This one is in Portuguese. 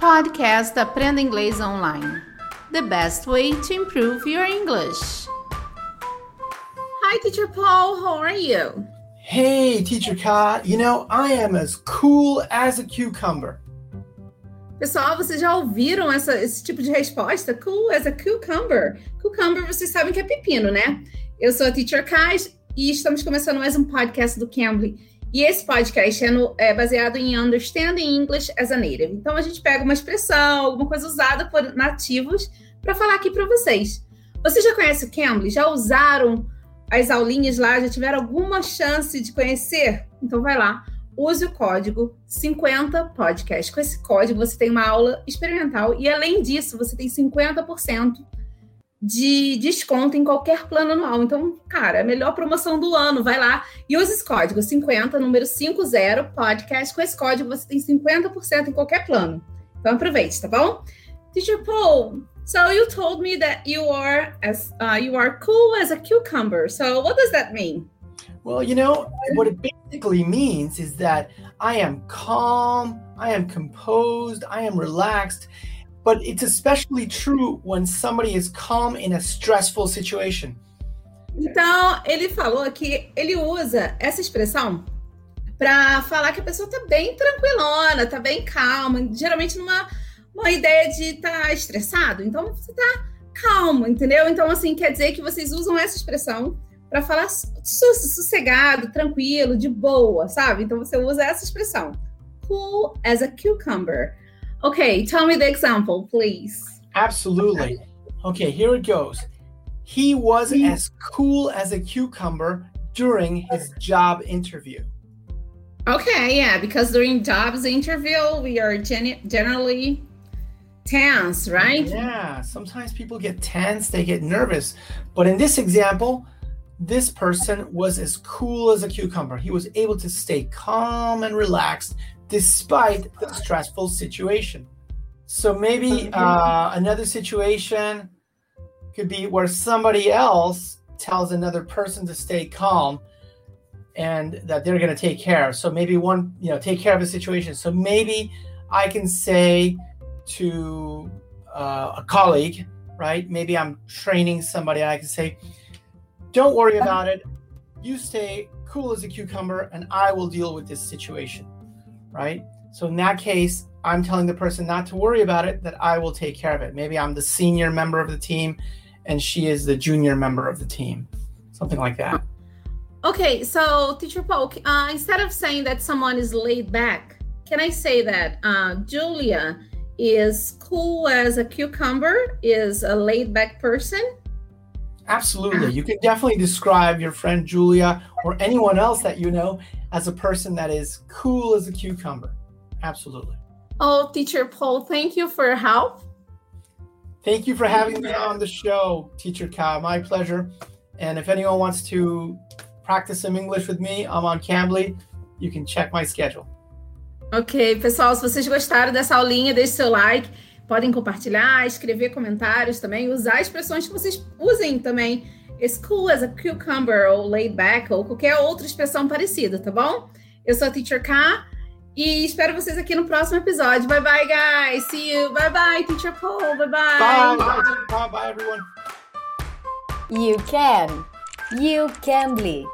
Podcast Aprenda Inglês Online. The best way to improve your English. Hi, Teacher Paul. How are you? Hey, Teacher Ka. You know, I am as cool as a cucumber. Pessoal, vocês já ouviram essa, esse tipo de resposta? Cool as a cucumber. Cucumber, vocês sabem que é pepino, né? Eu sou a Teacher Kais e estamos começando mais um podcast do Cambly. E esse podcast é, no, é, baseado em Understanding English as a Native. Então a gente pega uma expressão, alguma coisa usada por nativos para falar aqui para vocês. Vocês já conhecem o Cambly? Já usaram as aulinhas lá? Já tiveram alguma chance de conhecer? Então vai lá, use o código 50 podcast. Com esse código você tem uma aula experimental e além disso você tem 50% de desconto em qualquer plano anual. Então, cara, é melhor promoção do ano. Vai lá e use esse código 50, número 50 podcast. Com esse código você tem 50% em qualquer plano. Então aproveite, tá bom? Teacher Paul, so you told me that you are as uh, you are cool as a cucumber. So what does that mean? Well, you know, what it basically means is that I am calm, I am composed, I am relaxed. But it's especially true when somebody is calm in a stressful situation. Então, ele falou que ele usa essa expressão para falar que a pessoa tá bem tranquilona, tá bem calma, geralmente numa uma ideia de estar tá estressado. Então, você tá calmo, entendeu? Então, assim, quer dizer que vocês usam essa expressão para falar sossegado, tranquilo, de boa, sabe? Então, você usa essa expressão. Cool as a cucumber. Okay, tell me the example, please. Absolutely. Okay, here it goes. He was as cool as a cucumber during his job interview. Okay, yeah, because during jobs interview, we are gen- generally tense, right? Yeah, sometimes people get tense, they get nervous. But in this example, this person was as cool as a cucumber. He was able to stay calm and relaxed despite the stressful situation. So maybe uh, another situation could be where somebody else tells another person to stay calm and that they're going to take care. So maybe one, you know, take care of a situation. So maybe I can say to uh, a colleague, right? Maybe I'm training somebody. I can say, "Don't worry about it. You stay cool as a cucumber, and I will deal with this situation." right? So in that case, I'm telling the person not to worry about it, that I will take care of it. Maybe I'm the senior member of the team and she is the junior member of the team, something like that. Okay, so teacher Paul, uh, instead of saying that someone is laid back, can I say that uh, Julia is cool as a cucumber, is a laid back person? Absolutely. You can definitely describe your friend Julia or anyone else that you know as a person that is cool as a cucumber. Absolutely. Oh, Teacher Paul, thank you for your help. Thank you for having me on the show, Teacher Ka. My pleasure. And if anyone wants to practice some English with me, I'm on Cambly. You can check my schedule. Ok, pessoal, se vocês gostaram dessa aulinha, deixe seu like. Podem compartilhar, escrever comentários também, usar expressões que vocês usem também. As cool as a cucumber, ou laid back, ou qualquer outra expressão parecida, tá bom? Eu sou a Teacher K e espero vocês aqui no próximo episódio. Bye bye, guys. See you. Bye bye, Teacher Paul. Bye bye. Bye. Bye, bye everyone. You can. You can be.